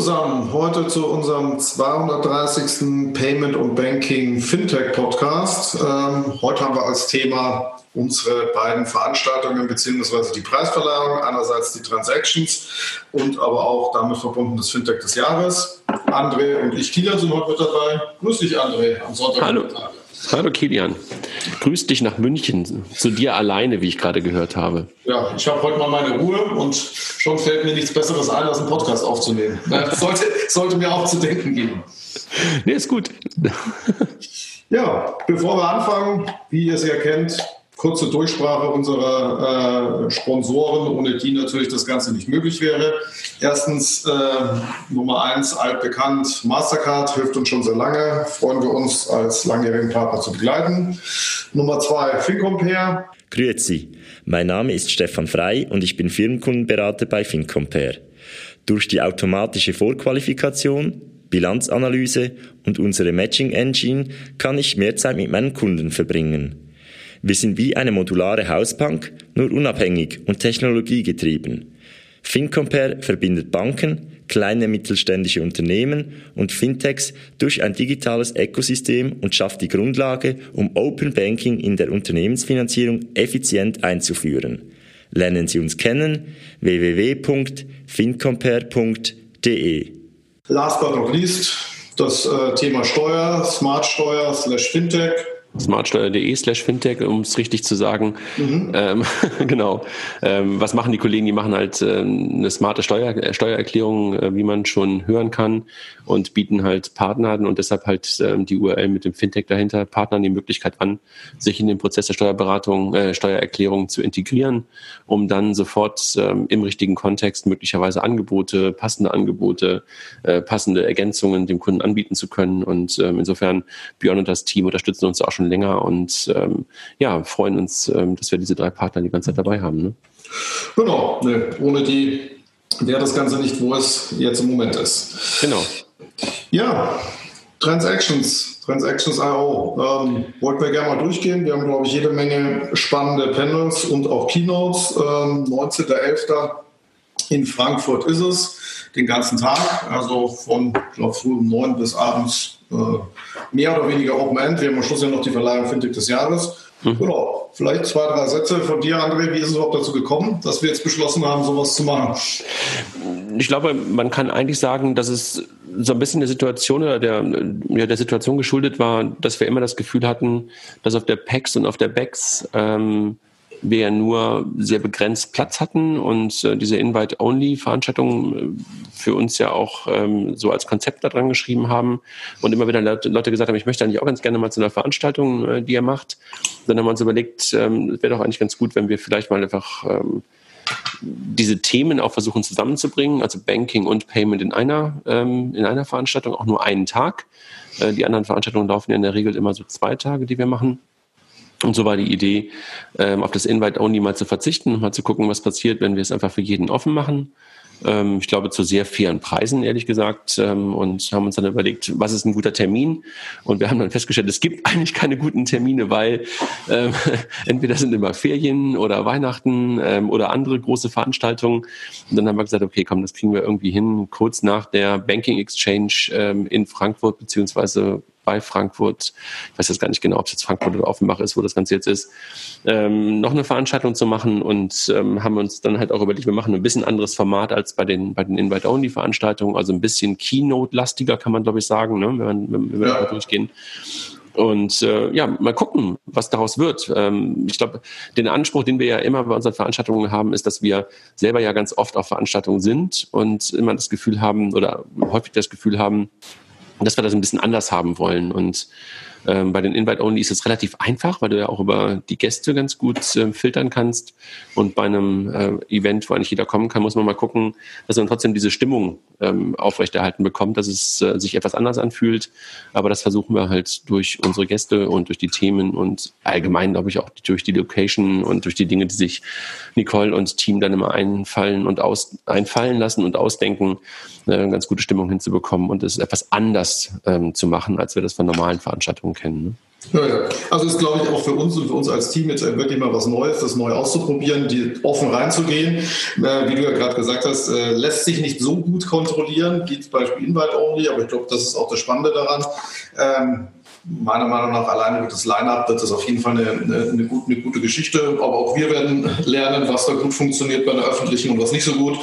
Zusammen, heute zu unserem 230. Payment und Banking Fintech Podcast. Ähm, heute haben wir als Thema unsere beiden Veranstaltungen beziehungsweise die Preisverleihung, einerseits die Transactions und aber auch damit verbunden das Fintech des Jahres. André und ich, Kilian, sind heute mit dabei. Grüß dich, André, am Sonntag. Hallo. Hallo Kilian. Grüß dich nach München, zu dir alleine, wie ich gerade gehört habe. Ja, ich habe heute mal meine Ruhe und schon fällt mir nichts Besseres ein, als einen Podcast aufzunehmen. Das sollte, sollte mir auch zu denken geben. Nee, ist gut. Ja, bevor wir anfangen, wie ihr es ja kennt, kurze Durchsprache unserer äh, Sponsoren, ohne die natürlich das Ganze nicht möglich wäre. Erstens äh, Nummer eins, altbekannt, Mastercard hilft uns schon sehr lange, freuen wir uns als langjährigen Partner zu begleiten. Nummer zwei, FinCompare. Grüezi, mein Name ist Stefan Frei und ich bin Firmenkundenberater bei FinCompare. Durch die automatische Vorqualifikation Bilanzanalyse und unsere Matching Engine kann ich mehr Zeit mit meinen Kunden verbringen. Wir sind wie eine modulare Hausbank, nur unabhängig und technologiegetrieben. FinCompare verbindet Banken, kleine mittelständische Unternehmen und Fintechs durch ein digitales Ökosystem und schafft die Grundlage, um Open Banking in der Unternehmensfinanzierung effizient einzuführen. Lernen Sie uns kennen www.fincompare.de. Last but not least das äh, Thema Steuer, Smart Steuer slash Fintech smartsteuer.de slash fintech, um es richtig zu sagen. Mhm. Ähm, genau. Ähm, was machen die Kollegen? Die machen halt äh, eine smarte Steuer, äh, Steuererklärung, äh, wie man schon hören kann und bieten halt Partnern und deshalb halt ähm, die URL mit dem Fintech dahinter, Partnern die Möglichkeit an, sich in den Prozess der Steuerberatung, äh, Steuererklärung zu integrieren, um dann sofort ähm, im richtigen Kontext möglicherweise Angebote, passende Angebote, äh, passende Ergänzungen dem Kunden anbieten zu können. Und ähm, insofern Björn und das Team unterstützen uns auch schon schon länger und ähm, ja, freuen uns, ähm, dass wir diese drei Partner die ganze Zeit dabei haben. Ne? Genau, ne, ohne die wäre das Ganze nicht, wo es jetzt im Moment ist. Genau. Ja, Transactions, Transactions.io. Ähm, wollten wir gerne mal durchgehen. Wir haben, glaube ich, jede Menge spannende Panels und auch Keynotes. Ähm, 19.11. in Frankfurt ist es, den ganzen Tag, also von, ich glaube, früh um neun bis abends mehr oder weniger Open End. Wir haben am Schluss ja noch die Verleihung Fintech des Jahres. Mhm. Genau. Vielleicht zwei, drei Sätze von dir, André. Wie ist es überhaupt dazu gekommen, dass wir jetzt beschlossen haben, sowas zu machen? Ich glaube, man kann eigentlich sagen, dass es so ein bisschen der Situation oder der, ja, der Situation geschuldet war, dass wir immer das Gefühl hatten, dass auf der PEX und auf der BEX ähm, wir ja nur sehr begrenzt Platz hatten und äh, diese Invite-Only-Veranstaltung äh, für uns ja auch ähm, so als Konzept da dran geschrieben haben und immer wieder Leute gesagt haben, ich möchte eigentlich auch ganz gerne mal zu einer Veranstaltung, äh, die ihr macht. Dann haben wir uns überlegt, ähm, es wäre doch eigentlich ganz gut, wenn wir vielleicht mal einfach ähm, diese Themen auch versuchen zusammenzubringen, also Banking und Payment in einer, ähm, in einer Veranstaltung, auch nur einen Tag. Äh, die anderen Veranstaltungen laufen ja in der Regel immer so zwei Tage, die wir machen. Und so war die Idee, ähm, auf das Invite-Only mal zu verzichten, mal zu gucken, was passiert, wenn wir es einfach für jeden offen machen. Ähm, ich glaube, zu sehr fairen Preisen, ehrlich gesagt, ähm, und haben uns dann überlegt, was ist ein guter Termin? Und wir haben dann festgestellt, es gibt eigentlich keine guten Termine, weil ähm, entweder sind immer Ferien oder Weihnachten ähm, oder andere große Veranstaltungen. Und dann haben wir gesagt, okay, komm, das kriegen wir irgendwie hin, kurz nach der Banking Exchange ähm, in Frankfurt, beziehungsweise bei Frankfurt, ich weiß jetzt gar nicht genau, ob es jetzt Frankfurt oder Offenbach ist, wo das Ganze jetzt ist, ähm, noch eine Veranstaltung zu machen und ähm, haben uns dann halt auch überlegt, wir machen ein bisschen anderes Format als bei den, bei den Invite-Only-Veranstaltungen, also ein bisschen Keynote-lastiger, kann man glaube ich sagen, ne? wenn, wenn, wenn wir ja. da durchgehen. Und äh, ja, mal gucken, was daraus wird. Ähm, ich glaube, den Anspruch, den wir ja immer bei unseren Veranstaltungen haben, ist, dass wir selber ja ganz oft auf Veranstaltungen sind und immer das Gefühl haben oder häufig das Gefühl haben, dass wir das ein bisschen anders haben wollen. Und Ähm, bei den Invite-Only ist es relativ einfach, weil du ja auch über die Gäste ganz gut äh, filtern kannst. Und bei einem äh, Event, wo eigentlich jeder kommen kann, muss man mal gucken, dass man trotzdem diese Stimmung ähm, aufrechterhalten bekommt, dass es äh, sich etwas anders anfühlt. Aber das versuchen wir halt durch unsere Gäste und durch die Themen und allgemein, glaube ich, auch durch die Location und durch die Dinge, die sich Nicole und Team dann immer einfallen und aus, einfallen lassen und ausdenken, eine ganz gute Stimmung hinzubekommen und es etwas anders ähm, zu machen, als wir das von normalen Veranstaltungen kennen. Ne? Ja, ja. Also ist, glaube ich, auch für uns und für uns als Team jetzt wirklich mal was Neues, das neu auszuprobieren, die offen reinzugehen. Äh, wie du ja gerade gesagt hast, äh, lässt sich nicht so gut kontrollieren, wie zum Beispiel Invite Only, aber ich glaube, das ist auch das Spannende daran. Ähm, meiner Meinung nach alleine durch das Line-Up wird das auf jeden Fall eine, eine, eine, gute, eine, gute, Geschichte. Aber auch wir werden lernen, was da gut funktioniert bei der öffentlichen und was nicht so gut.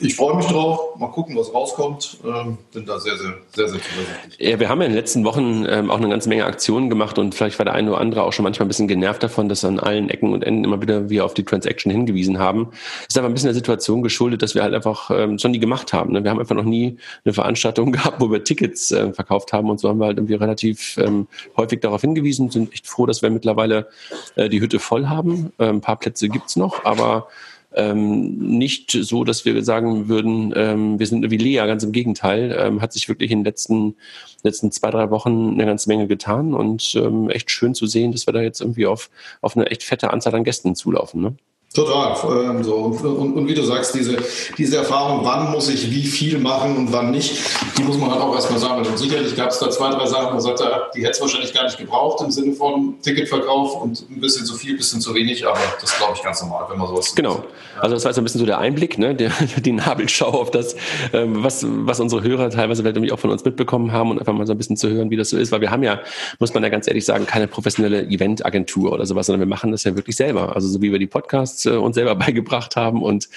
Ich freue mich drauf. Mal gucken, was rauskommt. Ähm, bin da sehr, sehr, sehr, sehr zuversichtlich. Ja, wir haben ja in den letzten Wochen ähm, auch eine ganze Menge Aktionen gemacht und vielleicht war der eine oder andere auch schon manchmal ein bisschen genervt davon, dass an allen Ecken und Enden immer wieder wir auf die Transaction hingewiesen haben. Ist aber ein bisschen der Situation geschuldet, dass wir halt einfach ähm, schon die gemacht haben. Ne? Wir haben einfach noch nie eine Veranstaltung gehabt, wo wir Tickets äh, verkauft haben und so haben wir halt irgendwie relativ ähm, häufig darauf hingewiesen, sind echt froh, dass wir mittlerweile äh, die Hütte voll haben. Äh, ein paar Plätze gibt's noch, aber ähm, nicht so, dass wir sagen würden, ähm, wir sind wie Lea, ganz im Gegenteil, ähm, hat sich wirklich in den letzten, letzten zwei, drei Wochen eine ganze Menge getan und ähm, echt schön zu sehen, dass wir da jetzt irgendwie auf, auf eine echt fette Anzahl an Gästen zulaufen. Ne? Total. Ähm, so. Und, und, und, wie du sagst, diese, diese Erfahrung, wann muss ich wie viel machen und wann nicht, die muss man halt auch erstmal sammeln. Und sicherlich gab es da zwei, drei Sachen, wo man sagt, die hätte es wahrscheinlich gar nicht gebraucht im Sinne von Ticketverkauf und ein bisschen zu viel, ein bisschen zu wenig, aber das glaube ich ganz normal, wenn man sowas Genau. Also das war jetzt ein bisschen so der Einblick, ne? der, die Nabelschau auf das, ähm, was, was unsere Hörer teilweise vielleicht irgendwie auch von uns mitbekommen haben und einfach mal so ein bisschen zu hören, wie das so ist. Weil wir haben ja, muss man ja ganz ehrlich sagen, keine professionelle Eventagentur oder sowas, sondern wir machen das ja wirklich selber. Also so wie wir die Podcasts äh, uns selber beigebracht haben und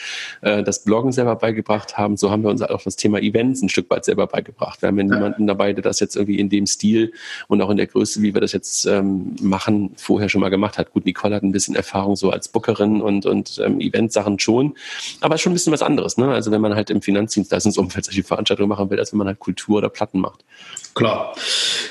äh, das Bloggen selber beigebracht haben, so haben wir uns auch das Thema Events ein Stück weit selber beigebracht. Wir haben ja niemanden dabei, der das jetzt irgendwie in dem Stil und auch in der Größe, wie wir das jetzt ähm, machen, vorher schon mal gemacht hat. Gut, Nicole hat ein bisschen Erfahrung so als Bookerin und, und ähm, Eventsachen schon, aber schon ein bisschen was anderes. Ne? Also wenn man halt im Finanzdienstleistungsumfeld solche Veranstaltungen machen will, als wenn man halt Kultur oder Platten macht. Klar.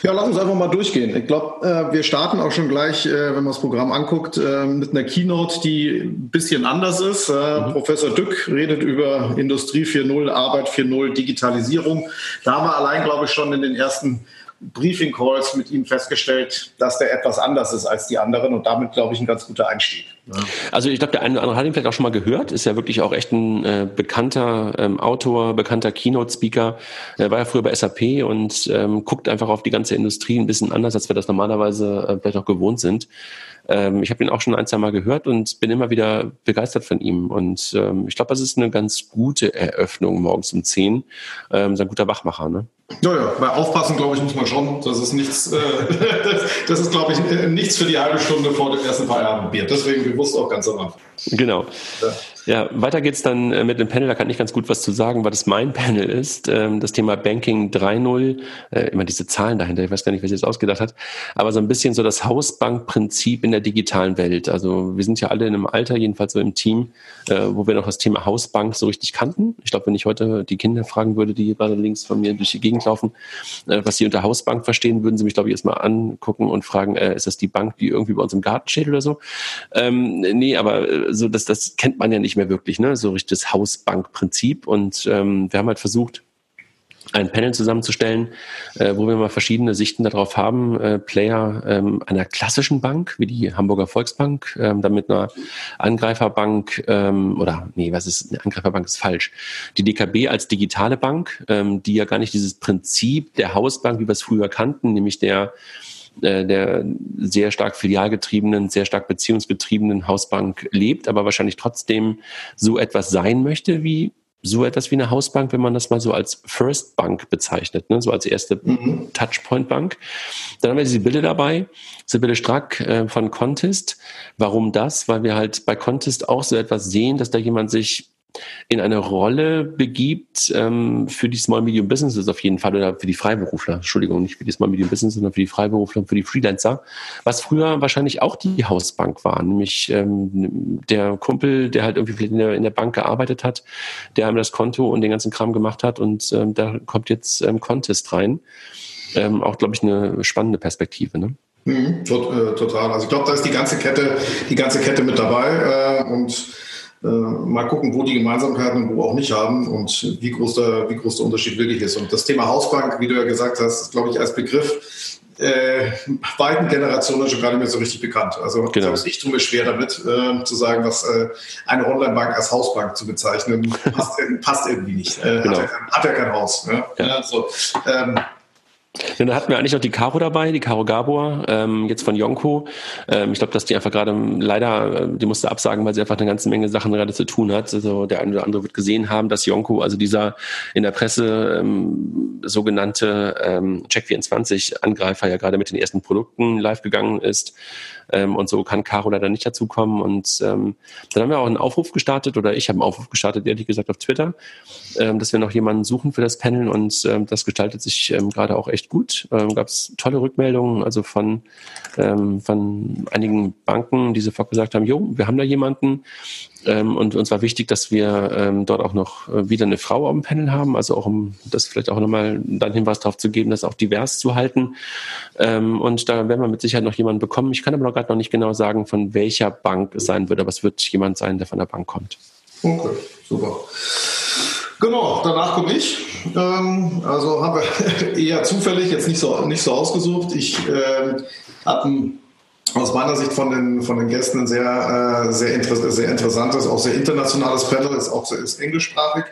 Ja, lass uns einfach mal durchgehen. Ich glaube, äh, wir starten auch schon gleich, äh, wenn man das Programm anguckt, äh, mit einer Keynote, die ein bisschen anders ist. Äh, mhm. Professor Dück redet über Industrie 4.0, Arbeit 4.0, Digitalisierung. Da haben wir allein, glaube ich, schon in den ersten Briefing Calls mit ihm festgestellt, dass der etwas anders ist als die anderen und damit, glaube ich, ein ganz guter Einstieg. Also ich glaube, der eine oder andere hat ihn vielleicht auch schon mal gehört, ist ja wirklich auch echt ein äh, bekannter ähm, Autor, bekannter Keynote-Speaker. Er war ja früher bei SAP und ähm, guckt einfach auf die ganze Industrie ein bisschen anders, als wir das normalerweise äh, vielleicht auch gewohnt sind. Ähm, ich habe ihn auch schon ein, zwei Mal gehört und bin immer wieder begeistert von ihm. Und ähm, ich glaube, das ist eine ganz gute Eröffnung morgens um 10. Ähm, so ein guter Wachmacher, ne? Ja, ja, bei Aufpassen, glaube ich, muss man schon. Das ist nichts, äh, das, das, ist, glaube ich, äh, nichts für die halbe Stunde vor dem ersten Feierabendbier. Deswegen bewusst auch ganz am Anfang. Genau. Ja. Ja, weiter geht's dann äh, mit dem Panel. Da kann ich ganz gut was zu sagen, weil das mein Panel ist. Ähm, das Thema Banking 3.0. Äh, immer diese Zahlen dahinter. Ich weiß gar nicht, wer sich das ausgedacht hat. Aber so ein bisschen so das Hausbankprinzip in der digitalen Welt. Also wir sind ja alle in einem Alter, jedenfalls so im Team, äh, wo wir noch das Thema Hausbank so richtig kannten. Ich glaube, wenn ich heute die Kinder fragen würde, die gerade links von mir durch die Gegend laufen, was sie unter Hausbank verstehen, würden sie mich, glaube ich, erstmal angucken und fragen, ist das die Bank, die irgendwie bei uns im Garten steht oder so? Ähm, nee, aber so das, das kennt man ja nicht nicht mehr wirklich, ne? so richtiges Hausbankprinzip. Und ähm, wir haben halt versucht, ein Panel zusammenzustellen, äh, wo wir mal verschiedene Sichten darauf haben. Äh, Player ähm, einer klassischen Bank, wie die Hamburger Volksbank, ähm, dann mit einer Angreiferbank ähm, oder nee, was ist eine Angreiferbank ist falsch. Die DKB als digitale Bank, ähm, die ja gar nicht dieses Prinzip der Hausbank, wie wir es früher kannten, nämlich der äh, der sehr stark filialgetriebenen, sehr stark beziehungsgetriebenen Hausbank lebt, aber wahrscheinlich trotzdem so etwas sein möchte wie so etwas wie eine Hausbank, wenn man das mal so als First Bank bezeichnet, ne? so als erste mhm. Touchpoint Bank. Dann haben wir Sibylle dabei, Sibylle Strack äh, von Contest. Warum das? Weil wir halt bei Contest auch so etwas sehen, dass da jemand sich in eine Rolle begibt ähm, für die Small Medium Businesses auf jeden Fall oder für die Freiberufler, Entschuldigung, nicht für die Small Medium Businesses, sondern für die Freiberufler und für die Freelancer, was früher wahrscheinlich auch die Hausbank war, nämlich ähm, der Kumpel, der halt irgendwie in der, in der Bank gearbeitet hat, der einem das Konto und den ganzen Kram gemacht hat und ähm, da kommt jetzt ähm, Contest rein. ähm, auch, glaube ich, eine spannende Perspektive. Ne? Mhm, äh, total. Also ich glaube, da ist die ganze Kette, die ganze Kette mit dabei äh, und äh, mal gucken, wo die Gemeinsamkeiten und wo auch nicht haben und wie groß der, wie groß der Unterschied wirklich ist. Und das Thema Hausbank, wie du ja gesagt hast, ist, glaube ich, als Begriff äh, beiden Generationen schon gar nicht mehr so richtig bekannt. Also genau. selbst ich tue mir schwer damit, äh, zu sagen, dass äh, eine Online-Bank als Hausbank zu bezeichnen, passt, passt irgendwie nicht. Äh, genau. hat, ja, hat, ja, kein Haus. Ne? Ja. Ja, so, ähm, dann hatten wir eigentlich noch die Caro dabei, die Caro Gabor, ähm, jetzt von Yonko. Ähm, ich glaube, dass die einfach gerade leider, äh, die musste absagen, weil sie einfach eine ganze Menge Sachen gerade zu tun hat. Also der eine oder andere wird gesehen haben, dass Yonko, also dieser in der Presse ähm, sogenannte ähm, Check24-Angreifer ja gerade mit den ersten Produkten live gegangen ist. Ähm, und so kann Caro leider nicht dazukommen. Und ähm, dann haben wir auch einen Aufruf gestartet, oder ich habe einen Aufruf gestartet, ehrlich gesagt, auf Twitter, ähm, dass wir noch jemanden suchen für das Panel. Und ähm, das gestaltet sich ähm, gerade auch echt gut. Ähm, Gab es tolle Rückmeldungen, also von, ähm, von einigen Banken, die sofort gesagt haben, jo, wir haben da jemanden. Ähm, und uns war wichtig, dass wir ähm, dort auch noch äh, wieder eine Frau dem Panel haben, also auch um das vielleicht auch nochmal dann Hinweis darauf zu geben, das auch divers zu halten. Ähm, und da werden wir mit Sicherheit noch jemanden bekommen. Ich kann aber noch gerade noch nicht genau sagen, von welcher Bank es sein wird, aber es wird jemand sein, der von der Bank kommt. Okay, super. Genau, danach komme ich. Ähm, also haben wir eher zufällig, jetzt nicht so, nicht so ausgesucht. Ich äh, habe aus meiner Sicht von den, von den Gästen ein sehr, äh, sehr, inter sehr interessantes, auch sehr internationales Panel, ist auch ist englischsprachig.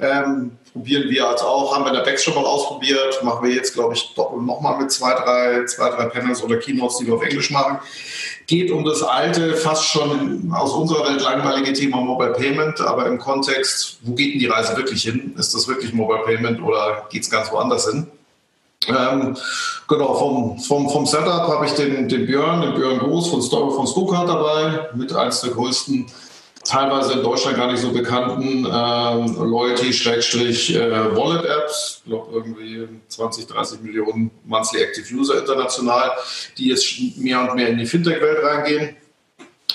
Ähm, probieren wir als auch, haben wir in der schon mal ausprobiert, machen wir jetzt, glaube ich, nochmal mit zwei drei, zwei, drei Panels oder Keynotes, die wir auf Englisch machen. Geht um das alte, fast schon aus unserer Welt langweilige Thema Mobile Payment, aber im Kontext, wo geht denn die Reise wirklich hin? Ist das wirklich Mobile Payment oder geht es ganz woanders hin? Ähm, genau, vom, vom, vom Setup habe ich den, den Björn, den Björn Groß von Story von Stuttgart dabei, mit eines der größten, teilweise in Deutschland gar nicht so bekannten ähm, Loyalty-Wallet-Apps. Ich glaube, irgendwie 20, 30 Millionen Monthly Active User international, die jetzt mehr und mehr in die Fintech-Welt reingehen.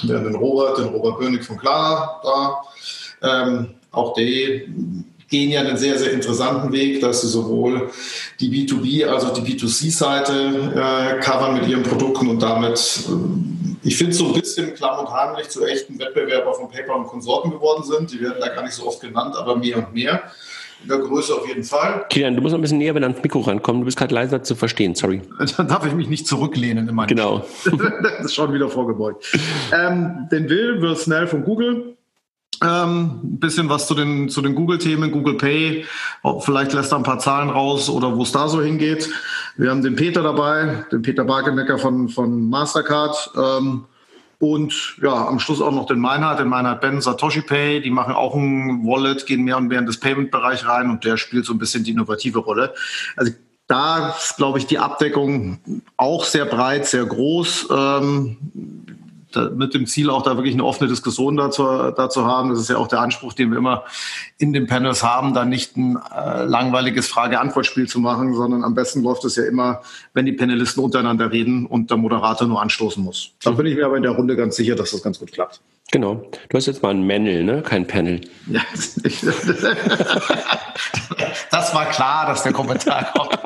Wir haben den Robert, den Robert Bönig von Klar da. Ähm, auch die gehen ja einen sehr, sehr interessanten Weg, dass sie sowohl die B2B, also die B2C-Seite äh, covern mit ihren Produkten und damit, äh, ich finde, so ein bisschen klamm und heimlich zu echten Wettbewerber von Paper und Konsorten geworden sind. Die werden da gar nicht so oft genannt, aber mehr und mehr. In der Größe auf jeden Fall. Kilian, du musst ein bisschen näher wenn ans Mikro rankommen. Du bist gerade leiser zu verstehen, sorry. Dann darf ich mich nicht zurücklehnen in meinem Genau. das ist schon wieder vorgebeugt. Ähm, den Will wird schnell von Google ähm, ein bisschen was zu den, zu den Google-Themen, Google Pay. Vielleicht lässt er ein paar Zahlen raus oder wo es da so hingeht. Wir haben den Peter dabei, den Peter Barkenecker von, von Mastercard. Ähm, und ja, am Schluss auch noch den Meinhard, den Meinhard Ben, Satoshi Pay. Die machen auch ein Wallet, gehen mehr und mehr in das Payment-Bereich rein und der spielt so ein bisschen die innovative Rolle. Also da ist, glaube ich, die Abdeckung auch sehr breit, sehr groß. Ähm, da, mit dem Ziel auch da wirklich eine offene Diskussion dazu, dazu haben. Das ist ja auch der Anspruch, den wir immer in den Panels haben, da nicht ein äh, langweiliges Frage-Antwort-Spiel zu machen, sondern am besten läuft es ja immer, wenn die Panelisten untereinander reden und der Moderator nur anstoßen muss. Da bin ich mir aber in der Runde ganz sicher, dass das ganz gut klappt. Genau. Du hast jetzt mal ein Manel, ne? Kein Panel. Ja, das war klar, dass der Kommentar kommt.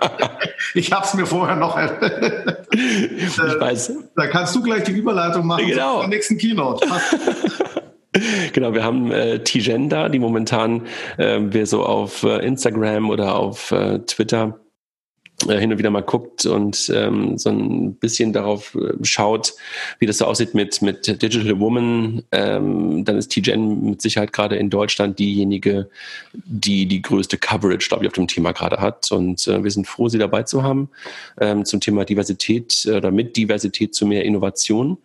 Ich habe es mir vorher noch. ich weiß. Da kannst du gleich die Überleitung machen genau. zur nächsten Keynote. Genau, wir haben äh, Tijen da, die momentan äh, wir so auf äh, Instagram oder auf äh, Twitter äh, hin und wieder mal guckt und ähm, so ein bisschen darauf äh, schaut, wie das so aussieht mit, mit Digital Woman, ähm, dann ist TGen mit Sicherheit gerade in Deutschland diejenige, die die größte Coverage, glaube ich, auf dem Thema gerade hat. Und äh, wir sind froh, sie dabei zu haben ähm, zum Thema Diversität oder mit Diversität zu mehr Innovation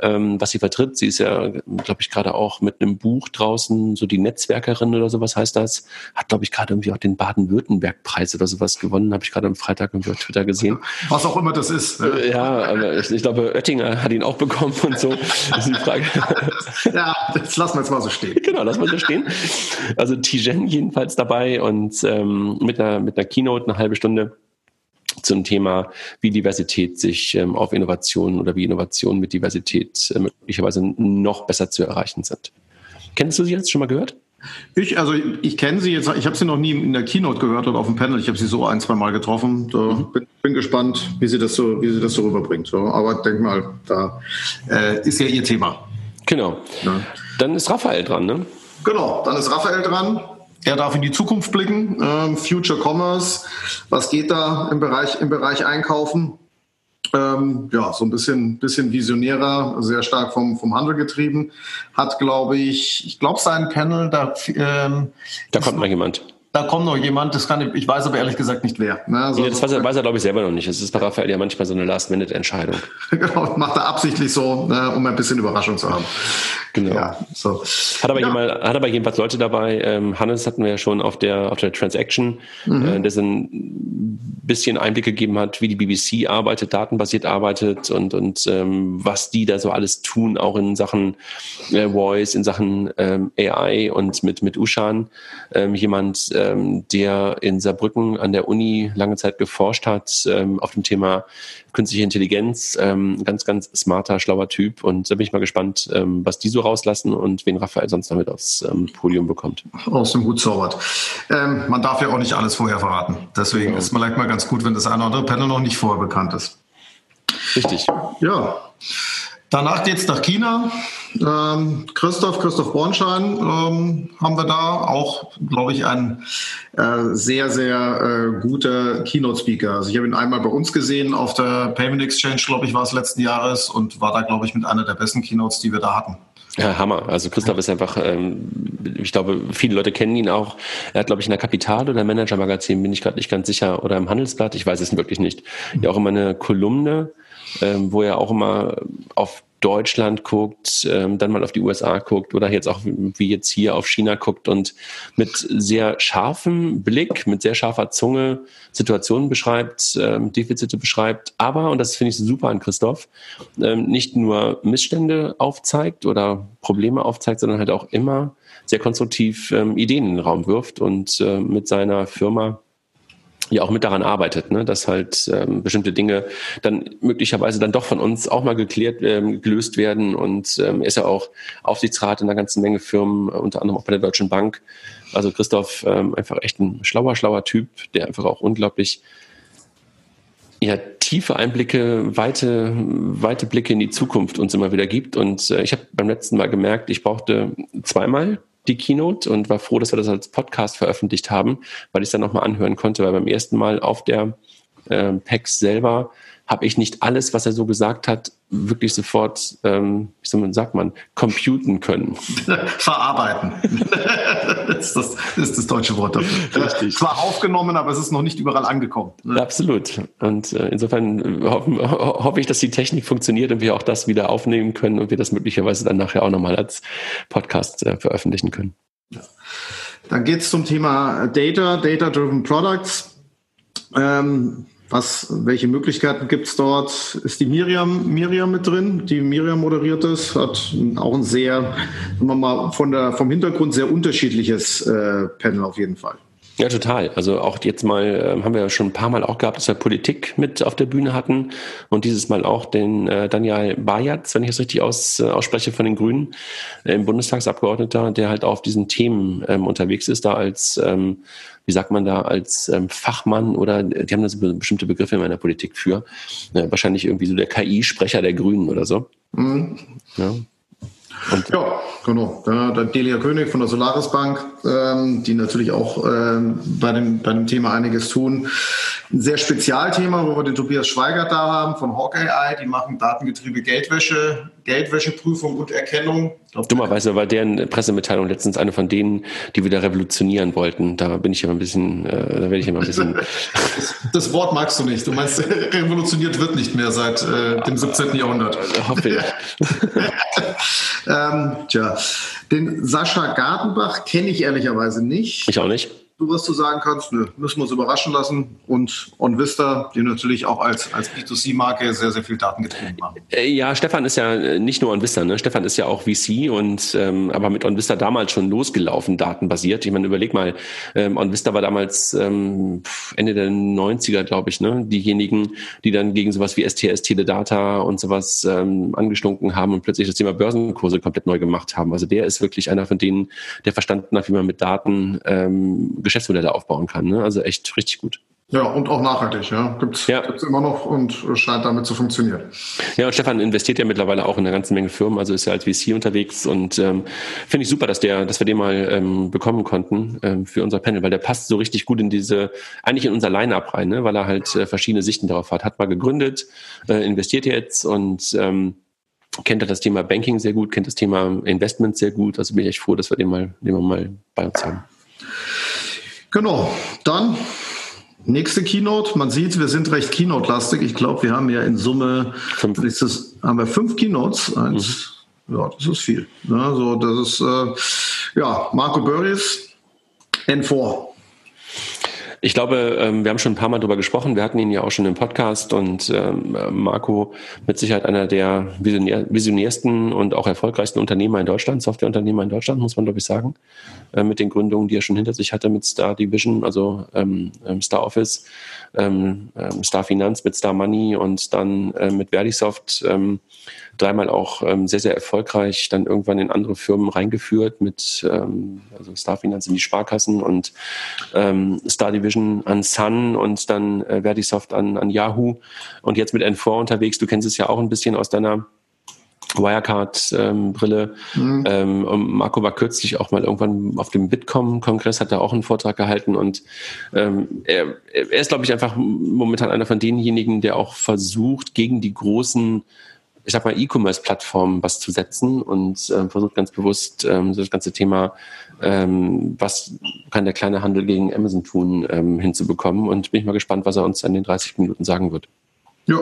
ähm, was sie vertritt. Sie ist ja, glaube ich, gerade auch mit einem Buch draußen, so die Netzwerkerin oder sowas heißt das. Hat, glaube ich, gerade irgendwie auch den Baden-Württemberg-Preis oder sowas gewonnen, habe ich gerade am Freitag irgendwie auf Twitter gesehen. Was auch immer das ist. Ne? Ja, aber ich, ich, glaube, Oettinger hat ihn auch bekommen und so. Das ist die Frage. ja, das lassen wir jetzt mal so stehen. Genau, lassen wir so stehen. Also Tijen jedenfalls dabei und ähm, mit, einer, mit einer Keynote eine halbe Stunde zum Thema, wie Diversität sich ähm, auf Innovationen oder wie Innovationen mit Diversität äh, möglicherweise noch besser zu erreichen sind. Kennst du sie jetzt schon mal gehört? Ich, also ich kenne sie jetzt, ich habe sie noch nie in der Keynote gehört oder auf dem Panel. Ich habe sie so ein, zwei Mal getroffen. Da mhm. bin, bin, gespannt, wie sie das so, wie sie das so rüberbringt. So, aber denk mal, da äh, ist ja ihr Thema. Genau. Ja. Dann ist Raphael dran, ne? Genau, dann ist Raphael dran. Er darf in die Zukunft blicken. Ähm, Future Commerce. Was geht da im Bereich, im Bereich Einkaufen? ähm, ja, so ein bisschen, bisschen visionärer, sehr stark vom, vom Handel getrieben, hat, glaube ich, ich glaube, sein Panel, da, ähm, da kommt noch jemand. Da kommt noch jemand, das kann ich, ich weiß aber ehrlich gesagt nicht wer. Ne? Also, ja, das weiß er, weiß er, glaube ich, selber noch nicht. Es ist bei Raphael ja manchmal so eine Last-Minute-Entscheidung. genau, macht er absichtlich so, ne, um ein bisschen Überraschung zu haben. Genau. Ja, so. Hat aber, ja. jemand, hat aber jedenfalls Leute dabei. Ähm, Hannes hatten wir ja schon auf der, auf der Transaction, mhm. äh, der so ein bisschen Einblick gegeben hat, wie die BBC arbeitet, datenbasiert arbeitet und, und ähm, was die da so alles tun, auch in Sachen äh, Voice, in Sachen ähm, AI und mit, mit Ushan. Ähm, jemand, ähm, der in Saarbrücken an der Uni lange Zeit geforscht hat ähm, auf dem Thema künstliche Intelligenz. Ähm, ganz, ganz smarter, schlauer Typ. Und da bin ich mal gespannt, ähm, was die so rauslassen und wen Raphael sonst damit aufs ähm, Podium bekommt. Aus dem Hut zaubert. Ähm, man darf ja auch nicht alles vorher verraten. Deswegen genau. ist vielleicht mal ganz gut, wenn das eine oder andere Panel noch nicht vorher bekannt ist. Richtig. Ja. Danach geht's nach China. Ähm, Christoph, Christoph Bornschein ähm, haben wir da. Auch, glaube ich, ein äh, sehr, sehr äh, guter Keynote-Speaker. Also ich habe ihn einmal bei uns gesehen auf der Payment Exchange, glaube ich, war es letzten Jahres und war da, glaube ich, mit einer der besten Keynotes, die wir da hatten. Ja, Hammer. Also Christoph ist einfach, ähm, ich glaube, viele Leute kennen ihn auch. Er hat, glaube ich, in der Kapital oder Manager Magazin, bin ich gerade nicht ganz sicher, oder im Handelsblatt, ich weiß es wirklich nicht, ja auch immer eine Kolumne ähm, wo er auch immer auf Deutschland guckt, ähm, dann mal auf die USA guckt oder jetzt auch wie jetzt hier auf China guckt und mit sehr scharfem Blick, mit sehr scharfer Zunge Situationen beschreibt, ähm, Defizite beschreibt, aber, und das finde ich super an Christoph, ähm, nicht nur Missstände aufzeigt oder Probleme aufzeigt, sondern halt auch immer sehr konstruktiv ähm, Ideen in den Raum wirft und äh, mit seiner Firma ja auch mit daran arbeitet, ne, dass halt ähm, bestimmte Dinge dann möglicherweise dann doch von uns auch mal geklärt, ähm, gelöst werden. Und ähm, ist ja auch Aufsichtsrat in einer ganzen Menge Firmen, äh, unter anderem auch bei der Deutschen Bank. Also Christoph ähm, einfach echt ein schlauer, schlauer Typ, der einfach auch unglaublich ja, tiefe Einblicke, weite, weite Blicke in die Zukunft uns immer wieder gibt. Und äh, ich habe beim letzten Mal gemerkt, ich brauchte zweimal die Keynote und war froh, dass wir das als Podcast veröffentlicht haben, weil ich es dann nochmal anhören konnte, weil beim ersten Mal auf der äh, PEX selber habe ich nicht alles, was er so gesagt hat, wirklich sofort, ähm, wie sagt man, computen können. Verarbeiten. das, ist das, das, ist das deutsche Wort dafür. Richtig. Zwar aufgenommen, aber es ist noch nicht überall angekommen. Absolut. Und äh, insofern hoffen, ho hoffe ich, dass die Technik funktioniert und wir auch das wieder aufnehmen können und wir das möglicherweise dann nachher auch nochmal als Podcast äh, veröffentlichen können. Ja. Dann geht es zum Thema Data, Data-Driven Products. Ähm, was, welche Möglichkeiten gibt's dort? Ist die Miriam, Miriam mit drin, die Miriam moderiert ist, hat auch ein sehr, sagen wir mal, von der, vom Hintergrund sehr unterschiedliches äh, Panel auf jeden Fall. Ja, total. Also auch jetzt mal äh, haben wir ja schon ein paar Mal auch gehabt, dass wir Politik mit auf der Bühne hatten und dieses Mal auch den äh, Daniel Bayatz, wenn ich das richtig aus, äh, ausspreche, von den Grünen, äh, Bundestagsabgeordneter, der halt auf diesen Themen ähm, unterwegs ist, da als, ähm, wie sagt man da, als ähm, Fachmann oder die haben da so bestimmte Begriffe in meiner Politik für. Äh, wahrscheinlich irgendwie so der KI-Sprecher der Grünen oder so. Mhm. Ja. Und ja, genau. Der, der Delia König von der Solaris Bank, ähm, die natürlich auch ähm, bei, dem, bei dem Thema einiges tun. Ein sehr Spezialthema, wo wir den Tobias Schweiger da haben von Hawk AI. Die machen datengetriebene Geldwäsche, Geldwäscheprüfung und Erkennung. Dummerweise war deren Pressemitteilung letztens eine von denen, die wieder revolutionieren wollten. Da bin ich immer ein bisschen, äh, da werde ich immer ein bisschen. das, das, Wort magst du nicht. Du meinst, revolutioniert wird nicht mehr seit äh, dem 17. Jahrhundert. Äh, hoffe ich. ähm, tja, den Sascha Gartenbach kenne ich ehrlicherweise nicht. Ich auch nicht. Du wirst du sagen kannst, nö, müssen wir uns überraschen lassen. Und OnVista, die natürlich auch als, als B2C-Marke sehr, sehr viel Daten getrieben haben. Äh, ja, Stefan ist ja äh, nicht nur OnVista, ne? Stefan ist ja auch VC und ähm, aber mit OnVista damals schon losgelaufen, datenbasiert. Ich meine, überleg mal, ähm, OnVista war damals ähm, Ende der 90er, glaube ich, ne? Diejenigen, die dann gegen sowas wie STS, Teledata und sowas ähm, angestunken haben und plötzlich das Thema Börsenkurse komplett neu gemacht haben. Also der ist wirklich einer von denen, der verstanden hat, wie man mit Daten ähm, Geschäftsmodelle aufbauen kann. Ne? Also echt richtig gut. Ja, und auch nachhaltig, ja. Gibt's, ja. gibt's immer noch und scheint damit zu funktionieren. Ja, und Stefan investiert ja mittlerweile auch in eine ganze Menge Firmen, also ist ja als VC unterwegs und ähm, finde ich super, dass der, dass wir den mal ähm, bekommen konnten ähm, für unser Panel, weil der passt so richtig gut in diese, eigentlich in unser Line-Up rein, ne? weil er halt äh, verschiedene Sichten darauf hat. Hat mal gegründet, äh, investiert jetzt und ähm, kennt er das Thema Banking sehr gut, kennt das Thema Investment sehr gut. Also bin ich echt froh, dass wir den mal, den wir mal bei uns haben. Genau, dann nächste Keynote. Man sieht, wir sind recht Keynote-lastig. Ich glaube, wir haben ja in Summe fünf. Das, haben wir fünf Keynotes. Eins, mhm. Ja, das ist viel. Ja, so, das ist äh, ja Marco Börries N4. Ich glaube, ähm, wir haben schon ein paar Mal darüber gesprochen. Wir hatten ihn ja auch schon im Podcast und ähm, Marco mit Sicherheit einer der visionärsten und auch erfolgreichsten Unternehmer in Deutschland, Softwareunternehmer in Deutschland, muss man glaube ich sagen, äh, mit den Gründungen, die er schon hinter sich hatte mit Star Division, also ähm, Star Office, Star Finanz mit Star Money und dann äh, mit Verdisoft dreimal auch sehr, sehr erfolgreich dann irgendwann in andere Firmen reingeführt mit ähm, also Starfinanz in die Sparkassen und Star Division an Sun und dann äh, Verdisoft an, an Yahoo und jetzt mit N4 unterwegs. Du kennst es ja auch ein bisschen aus deiner Wirecard-Brille. Ähm, mhm. ähm, Marco war kürzlich auch mal irgendwann auf dem Bitkom-Kongress, hat da auch einen Vortrag gehalten und ähm, er, er ist, glaube ich, einfach momentan einer von denjenigen, der auch versucht, gegen die großen ich sag mal, E-Commerce-Plattformen was zu setzen und ähm, versucht ganz bewusst ähm, das ganze Thema, ähm, was kann der kleine Handel gegen Amazon tun, ähm, hinzubekommen. Und bin ich mal gespannt, was er uns in den 30 Minuten sagen wird. Ja.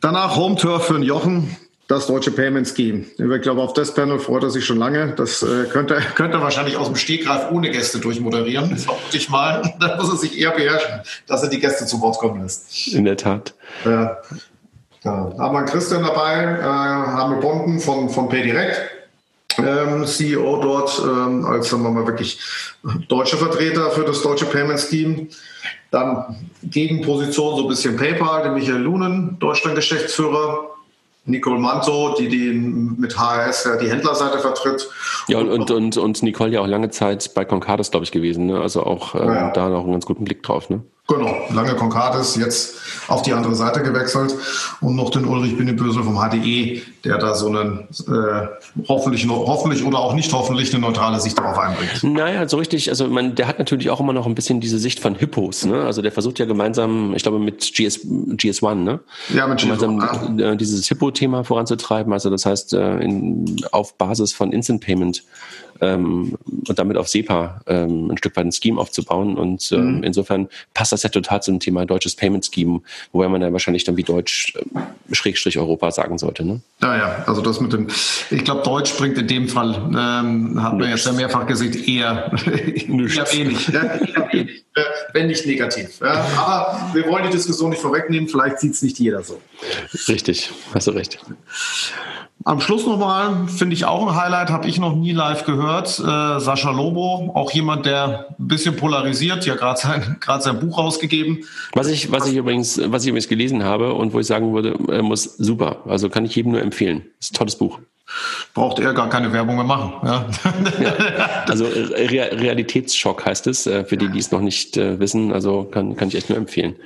Danach Home Tour für den Jochen das deutsche Payment Scheme. Ich glaube, auf das Panel freut er sich schon lange. Das äh, könnte, könnte er wahrscheinlich aus dem Stegreif ohne Gäste durchmoderieren. Vermute ich mal. Da muss er sich eher beherrschen, dass er die Gäste zu Wort kommen lässt. In der Tat. Äh, ja, haben wir Christian dabei, äh, haben wir Bonden von, von PayDirect, ähm, CEO dort, ähm, als sagen wir mal wirklich deutsche Vertreter für das deutsche Payment Scheme. Dann Gegenposition so ein bisschen PayPal, der Michael Lunen, Deutschland-Geschäftsführer. Nicole Manto, die, die mit HRS ja die Händlerseite vertritt. Ja, und, und, und, und Nicole ja auch lange Zeit bei Concardis, glaube ich, gewesen. Ne? Also auch ähm, ja. da noch einen ganz guten Blick drauf. Ne? Genau, lange Concardis, jetzt auf die andere Seite gewechselt und noch den Ulrich Binneböse vom HDE, der da so einen äh, hoffentlich, hoffentlich oder auch nicht hoffentlich eine neutrale Sicht darauf einbringt. Naja, so richtig, also man, der hat natürlich auch immer noch ein bisschen diese Sicht von Hippos, ne? Also der versucht ja gemeinsam, ich glaube mit GS, GS1, ne? Ja, mit gemeinsam GS1, ja. Äh, dieses Hippo-Thema voranzutreiben. Also das heißt, äh, in, auf Basis von Instant Payment ähm, und damit auf SEPA ähm, ein Stück weit ein Scheme aufzubauen. Und ähm, mhm. insofern passt das ja total zum Thema deutsches Payment Scheme, wobei man ja wahrscheinlich dann wie Deutsch äh, Schrägstrich Europa sagen sollte. Ne? Ja, ja, also das mit dem, ich glaube, Deutsch bringt in dem Fall, ähm, hat man jetzt ja mehrfach gesehen, eher, eher wenig. Ja, eher wenig wenn nicht negativ. Ja. Aber wir wollen die Diskussion nicht vorwegnehmen, vielleicht sieht es nicht jeder so. Richtig, hast du recht. Am Schluss nochmal, finde ich auch ein Highlight, habe ich noch nie live gehört. Äh, Sascha Lobo, auch jemand, der ein bisschen polarisiert, ja gerade sein, sein Buch rausgegeben. Was ich, was ich übrigens, was ich übrigens gelesen habe und wo ich sagen würde, äh, muss super. Also kann ich jedem nur empfehlen. ist ein tolles Buch. Braucht er gar keine Werbung mehr machen. Ja. ja. Also Re Realitätsschock heißt es, äh, für die, die es noch nicht äh, wissen. Also kann, kann ich echt nur empfehlen.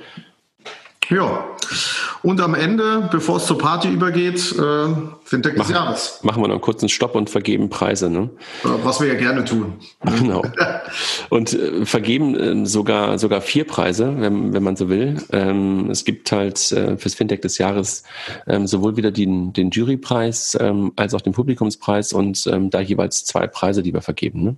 Ja. Und am Ende, bevor es zur Party übergeht, äh, Fintech des Jahres. Machen wir noch einen kurzen Stopp und vergeben Preise. Ne? Was wir ja gerne tun. Genau. Und äh, vergeben äh, sogar, sogar vier Preise, wenn, wenn man so will. Ähm, es gibt halt äh, fürs Fintech des Jahres ähm, sowohl wieder den, den Jurypreis ähm, als auch den Publikumspreis und ähm, da jeweils zwei Preise, die wir vergeben. Ne?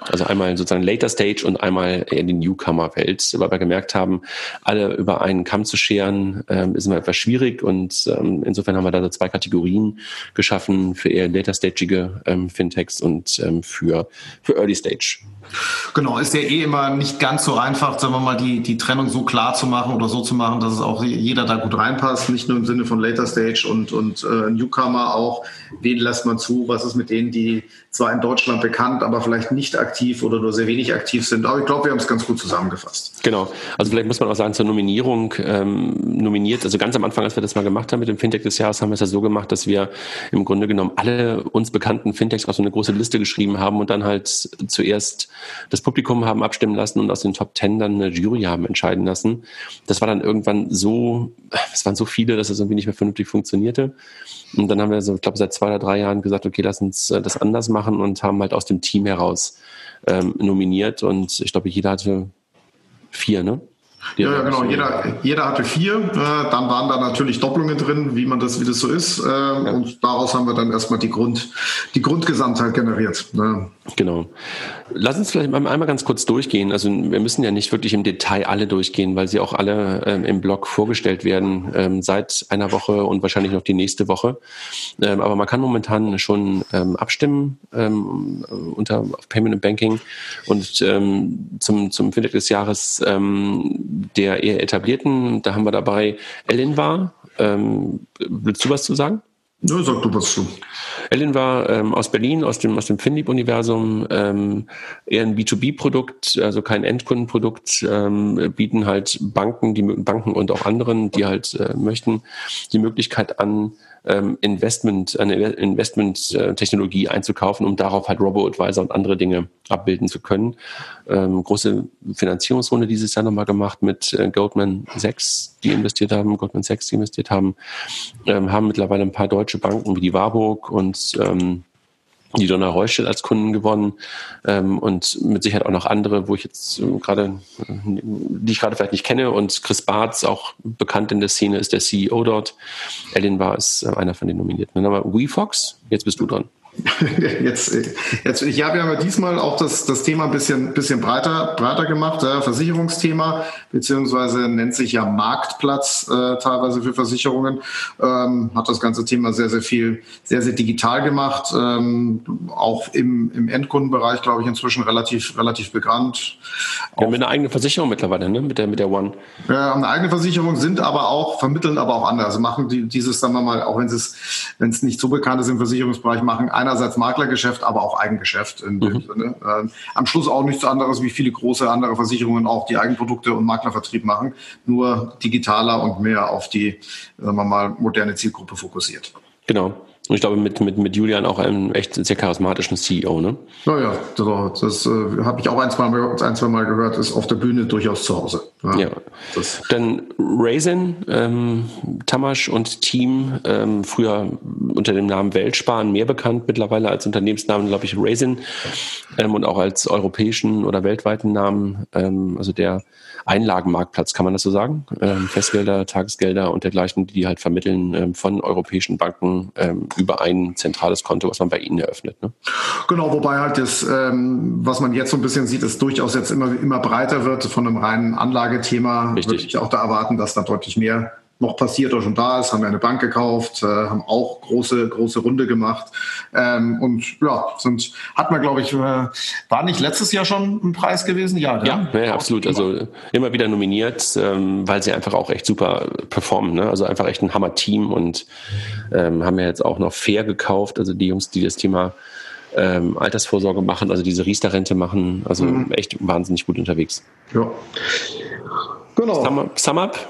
Also einmal sozusagen Later Stage und einmal in die Newcomer-Welt, weil wir gemerkt haben, alle über einen Kamm zu scheren, ähm, ist immer etwas schwierig und ähm, insofern haben wir da so zwei Kategorien geschaffen für eher Later Stageige ähm, Fintechs und ähm, für, für Early Stage. Genau, ist ja eh immer nicht ganz so einfach, sagen wir mal, die, die Trennung so klar zu machen oder so zu machen, dass es auch jeder da gut reinpasst, nicht nur im Sinne von Later Stage und, und äh, Newcomer auch. Wen lässt man zu? Was ist mit denen, die zwar in Deutschland bekannt, aber vielleicht nicht aktiv oder nur sehr wenig aktiv sind? Aber ich glaube, wir haben es ganz gut zusammengefasst. Genau. Also vielleicht muss man auch sagen, zur Nominierung ähm, nominiert, also ganz am Anfang, als wir das mal gemacht haben mit dem Fintech des Jahres, haben wir es ja so gemacht, dass wir im Grunde genommen alle uns bekannten Fintechs auf so eine große Liste geschrieben haben und dann halt zuerst das Publikum haben abstimmen lassen und aus den Top Ten dann eine Jury haben entscheiden lassen. Das war dann irgendwann so, es waren so viele, dass es irgendwie nicht mehr vernünftig funktionierte. Und dann haben wir so, ich glaube, seit zwei oder drei Jahren gesagt, okay, lass uns äh, das anders machen und haben halt aus dem Team heraus ähm, nominiert. Und ich glaube, jeder hatte vier, ne? Ja, ja, genau. Jeder, jeder hatte vier. Äh, dann waren da natürlich Doppelungen drin, wie man das, wie das so ist. Äh, ja. Und daraus haben wir dann erstmal die Grund, die Grundgesamtheit generiert. Ne? Genau. Lass uns vielleicht einmal ganz kurz durchgehen. Also wir müssen ja nicht wirklich im Detail alle durchgehen, weil sie auch alle ähm, im Blog vorgestellt werden ähm, seit einer Woche und wahrscheinlich noch die nächste Woche. Ähm, aber man kann momentan schon ähm, abstimmen ähm, unter Payment and Banking und ähm, zum zum Fintech des Jahres der eher etablierten. Da haben wir dabei Ellen war. willst du was zu sagen? Ja, sag du was zu. Ellen war ähm, aus Berlin, aus dem, aus dem FinLeap-Universum, ähm, eher ein B2B-Produkt, also kein Endkundenprodukt, ähm, bieten halt Banken, die Banken und auch anderen, die halt äh, möchten, die Möglichkeit an, ähm, Investment, eine Investment-Technologie einzukaufen, um darauf halt Robo-Advisor und andere Dinge abbilden zu können. Ähm, große Finanzierungsrunde dieses Jahr nochmal gemacht mit äh, Goldman Sachs, die investiert haben, Goldman Sachs, die investiert haben, ähm, haben mittlerweile ein paar deutsche Banken wie die Warburg und ähm, die Donna Reuschel als Kunden gewonnen ähm, und mit Sicherheit auch noch andere, wo ich jetzt äh, gerade, die ich gerade vielleicht nicht kenne und Chris Bartz, auch bekannt in der Szene, ist der CEO dort. Ellen war ist äh, einer von den Nominierten. Dann haben wir WeFox, jetzt bist du dran. Jetzt, jetzt, ich habe ja diesmal auch das, das Thema ein bisschen, bisschen breiter, breiter gemacht, äh, Versicherungsthema, beziehungsweise nennt sich ja Marktplatz äh, teilweise für Versicherungen. Ähm, hat das ganze Thema sehr, sehr viel, sehr, sehr digital gemacht. Ähm, auch im, im Endkundenbereich, glaube ich, inzwischen relativ, relativ bekannt. Wir haben eine eigene Versicherung mittlerweile, ne? Mit der, mit der One. Ja, eine eigene Versicherung sind aber auch, vermitteln aber auch andere. Also machen die, dieses, sagen wir mal, auch wenn es, wenn es nicht so bekannt ist im Versicherungsbereich, machen einerseits Maklergeschäft, aber auch Eigengeschäft in dem mhm. Sinne. Ähm, am Schluss auch nichts anderes wie viele große andere Versicherungen auch, die Eigenprodukte und Maklervertrieb machen, nur digitaler und mehr auf die, sagen wir mal, moderne Zielgruppe fokussiert. Genau. Und ich glaube, mit, mit, mit Julian auch einem echt sehr charismatischen CEO, ne? Naja, das, das äh, habe ich auch ein zwei, Mal, ein, zwei Mal gehört, ist auf der Bühne durchaus zu Hause. Ja. ja. Dann Raisin, ähm, Tamasch und Team, ähm, früher unter dem Namen Weltsparen, mehr bekannt mittlerweile als Unternehmensnamen, glaube ich, Raisin ähm, und auch als europäischen oder weltweiten Namen, ähm, also der Einlagenmarktplatz, kann man das so sagen? Ähm, Festgelder, Tagesgelder und dergleichen, die halt vermitteln ähm, von europäischen Banken ähm, über ein zentrales Konto, was man bei ihnen eröffnet. Ne? Genau, wobei halt das, ähm, was man jetzt so ein bisschen sieht, ist durchaus jetzt immer, immer breiter wird von einem reinen Anlagethema. Richtig. Würde ich auch da erwarten, dass da deutlich mehr noch passiert oder schon da ist, haben wir eine Bank gekauft, äh, haben auch große, große Runde gemacht. Ähm, und ja, sind, hat man, glaube ich, äh, war nicht letztes Jahr schon ein Preis gewesen? Ja, ja, ja absolut. Also immer wieder nominiert, ähm, weil sie einfach auch echt super performen. Ne? Also einfach echt ein Hammer-Team und ähm, haben ja jetzt auch noch fair gekauft. Also die Jungs, die das Thema ähm, Altersvorsorge machen, also diese Riester-Rente machen, also mhm. echt wahnsinnig gut unterwegs. Ja. Genau. Sum, sum up,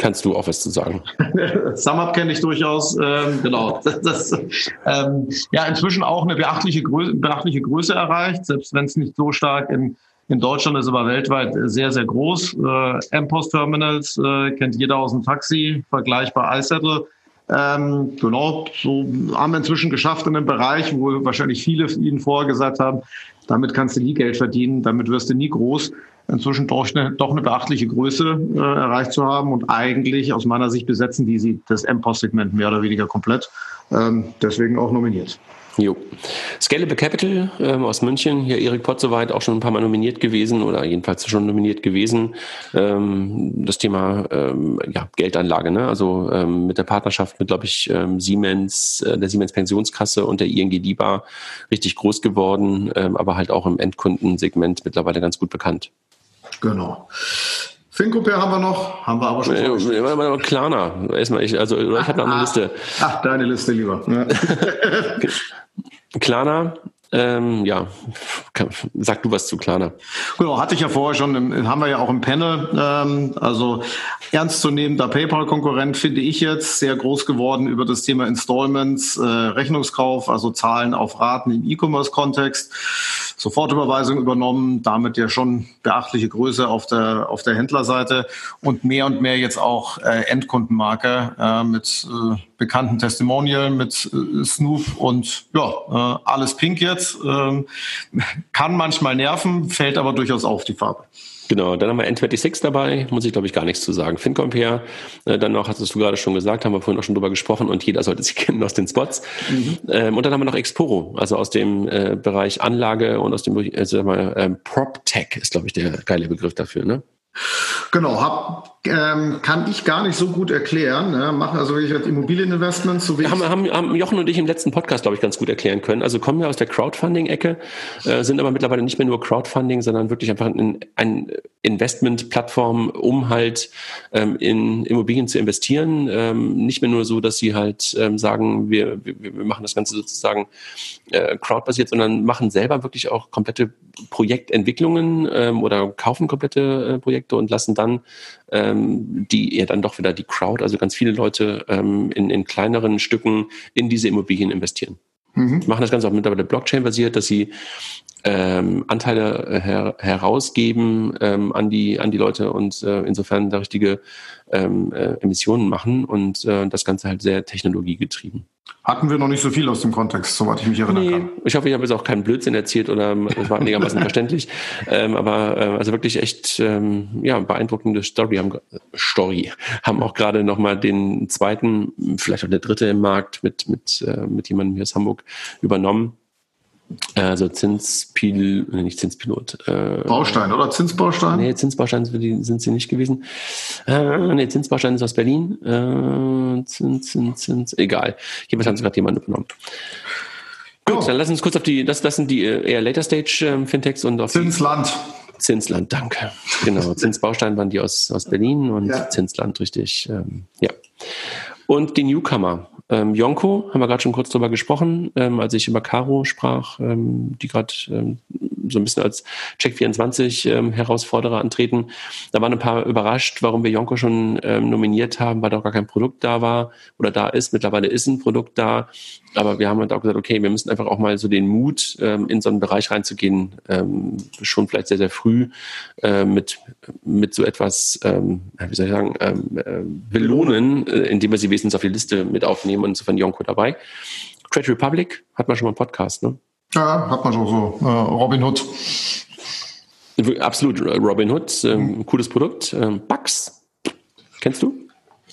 kannst du auch was zu sagen. SumUp kenne ich durchaus, ähm, genau. Das, das, ähm, ja, inzwischen auch eine beachtliche Größe, beachtliche Größe erreicht, selbst wenn es nicht so stark in, in Deutschland ist, aber weltweit sehr, sehr groß. Äh, MPOS-Terminals äh, kennt jeder aus dem Taxi, vergleichbar iSettle. Ähm, genau, so haben wir inzwischen geschafft in einem Bereich, wo wahrscheinlich viele Ihnen vorher gesagt haben, damit kannst du nie Geld verdienen, damit wirst du nie groß inzwischen doch eine, doch eine beachtliche Größe äh, erreicht zu haben. Und eigentlich aus meiner Sicht besetzen die sie das M-Post-Segment mehr oder weniger komplett. Ähm, deswegen auch nominiert. Jo. Scalable Capital ähm, aus München, hier Erik Pott soweit auch schon ein paar Mal nominiert gewesen oder jedenfalls schon nominiert gewesen. Ähm, das Thema ähm, ja, Geldanlage, ne? also ähm, mit der Partnerschaft mit, glaube ich, ähm, Siemens, äh, der Siemens Pensionskasse und der ING DIBA richtig groß geworden, ähm, aber halt auch im Endkundensegment mittlerweile ganz gut bekannt. Genau. Fincopair haben wir noch, haben wir aber schon. Äh, Klarna, erstmal ich, also ich habe noch eine ah, Liste. Ach, deine Liste lieber. Ja. Klarna, ähm, ja, sag du was zu Klarna. Genau, hatte ich ja vorher schon, haben wir ja auch im Panel. Ähm, also ernstzunehmender PayPal-Konkurrent finde ich jetzt sehr groß geworden über das Thema Installments, äh, Rechnungskauf, also Zahlen auf Raten im E-Commerce-Kontext. Sofortüberweisung übernommen, damit ja schon beachtliche Größe auf der, auf der Händlerseite und mehr und mehr jetzt auch äh, Endkundenmarke äh, mit äh, bekannten Testimonial, mit äh, Snoop und ja, äh, alles pink jetzt. Ähm, kann manchmal nerven, fällt aber durchaus auf die Farbe. Genau, dann haben wir N26 dabei, muss ich glaube ich gar nichts zu sagen. FinCompare, äh, dann noch, hast du gerade schon gesagt, haben wir vorhin auch schon drüber gesprochen und jeder sollte sie kennen aus den Spots. Mhm. Ähm, und dann haben wir noch Exporo, also aus dem äh, Bereich Anlage und aus dem mal, ähm, PropTech ist glaube ich der geile Begriff dafür, ne? Genau, hab, ähm, kann ich gar nicht so gut erklären. Ne? Machen also wirklich als Immobilieninvestments. So haben, haben, haben Jochen und ich im letzten Podcast, glaube ich, ganz gut erklären können. Also kommen wir aus der Crowdfunding-Ecke, äh, sind aber mittlerweile nicht mehr nur Crowdfunding, sondern wirklich einfach ein, ein Investment-Plattform, um halt ähm, in Immobilien zu investieren. Ähm, nicht mehr nur so, dass sie halt ähm, sagen, wir, wir, wir machen das Ganze sozusagen äh, crowdbasiert, sondern machen selber wirklich auch komplette Projektentwicklungen ähm, oder kaufen komplette äh, Projekte und lassen dann ähm, die eher dann doch wieder die Crowd, also ganz viele Leute ähm, in, in kleineren Stücken in diese Immobilien investieren. Mhm. Machen das Ganze auch mittlerweile Blockchain-basiert, dass sie ähm, Anteile äh, her herausgeben ähm, an die an die Leute und äh, insofern da richtige ähm, äh, Emissionen machen und äh, das Ganze halt sehr technologiegetrieben. Hatten wir noch nicht so viel aus dem Kontext, soweit ich mich erinnern nee, kann. Ich hoffe, ich habe jetzt auch keinen Blödsinn erzählt oder es war einigermaßen verständlich. Ähm, aber äh, also wirklich echt ähm, ja beeindruckende Story haben Story haben auch gerade noch mal den zweiten, vielleicht auch der dritte im Markt mit mit äh, mit jemandem hier aus Hamburg übernommen. Also Zinspil, nicht Zinspilot. Äh, Baustein, oder? Zinsbaustein? Nee, Zinsbaustein sind sie nicht gewesen. Äh, nee, Zinsbaustein ist aus Berlin. Äh, Zins, Zins, Zins, egal. Jedenfalls haben sie gerade jemanden übernommen. Gut, oh. dann lass uns kurz auf die, das, das sind die äh, eher Later Stage ähm, Fintechs und auf Zinsland. Zinsland, danke. Genau, Zinsbaustein waren die aus, aus Berlin und ja. Zinsland, richtig. Ähm, ja. Und die Newcomer. Ähm, Yonko, haben wir gerade schon kurz drüber gesprochen, ähm, als ich über Caro sprach, ähm, die gerade ähm, so ein bisschen als Check24 ähm, Herausforderer antreten. Da waren ein paar überrascht, warum wir Yonko schon ähm, nominiert haben, weil da auch gar kein Produkt da war oder da ist. Mittlerweile ist ein Produkt da. Aber wir haben halt auch gesagt, okay, wir müssen einfach auch mal so den Mut, ähm, in so einen Bereich reinzugehen, ähm, schon vielleicht sehr, sehr früh äh, mit, mit so etwas, ähm, wie soll ich sagen, ähm, äh, belohnen, äh, indem wir sie wesentlich auf die Liste mit aufnehmen und insofern Yonko dabei. Trade Republic hat man schon mal einen Podcast, ne? Ja, hat man schon so. Äh, Robin Hood. Absolut, Robin Hood, ähm, cooles Produkt. Ähm, Bugs, kennst du?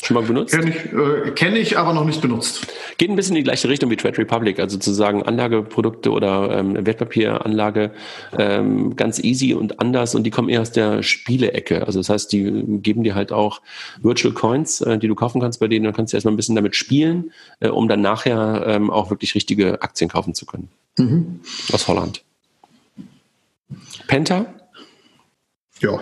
Schon mal benutzt? Kenne ich, äh, kenn ich, aber noch nicht benutzt. Geht ein bisschen in die gleiche Richtung wie Trade Republic, also sozusagen Anlageprodukte oder ähm, Wertpapieranlage ähm, ganz easy und anders und die kommen eher aus der Spiele-Ecke. Also das heißt, die geben dir halt auch Virtual Coins, äh, die du kaufen kannst bei denen. Dann kannst du erstmal ein bisschen damit spielen, äh, um dann nachher ähm, auch wirklich richtige Aktien kaufen zu können. Mhm. Aus Holland. Penta? Ja,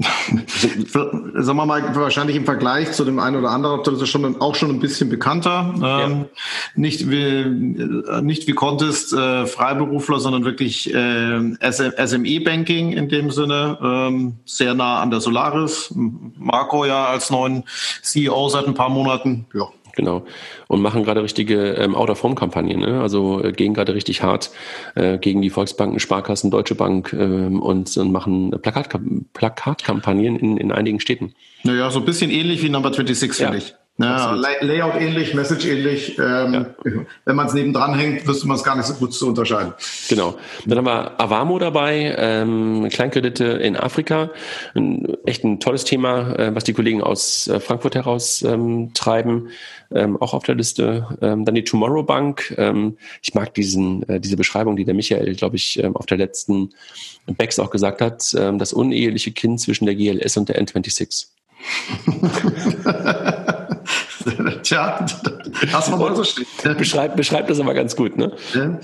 sagen wir mal, wahrscheinlich im Vergleich zu dem einen oder anderen, das ist schon auch schon ein bisschen bekannter. Ja. Ähm, nicht wie äh, nicht wie Contest äh, Freiberufler, sondern wirklich äh, SME-Banking in dem Sinne, ähm, sehr nah an der Solaris. Marco ja als neuen CEO seit ein paar Monaten. Ja, Genau. Und machen gerade richtige ähm, Out-of-Home-Kampagnen. Ne? Also äh, gehen gerade richtig hart äh, gegen die Volksbanken, Sparkassen, Deutsche Bank ähm, und, und machen Plakat Plakatkampagnen in, in einigen Städten. Naja, so ein bisschen ähnlich wie Number 26, ja. finde ich. Ja, Layout ähnlich, Message ähnlich. Ähm, ja. Wenn man es nebendran hängt, wüsste man es gar nicht so gut zu unterscheiden. Genau. Dann haben wir Avamo dabei, ähm, Kleinkredite in Afrika. Ein, echt ein tolles Thema, äh, was die Kollegen aus äh, Frankfurt heraus ähm, treiben. Ähm, auch auf der Liste. Ähm, dann die Tomorrow Bank. Ähm, ich mag diesen, äh, diese Beschreibung, die der Michael, glaube ich, auf der letzten Bex auch gesagt hat. Das uneheliche Kind zwischen der GLS und der N26. Tja, das war so stehen. Beschreibt, beschreibt das aber ganz gut, ne? Ja.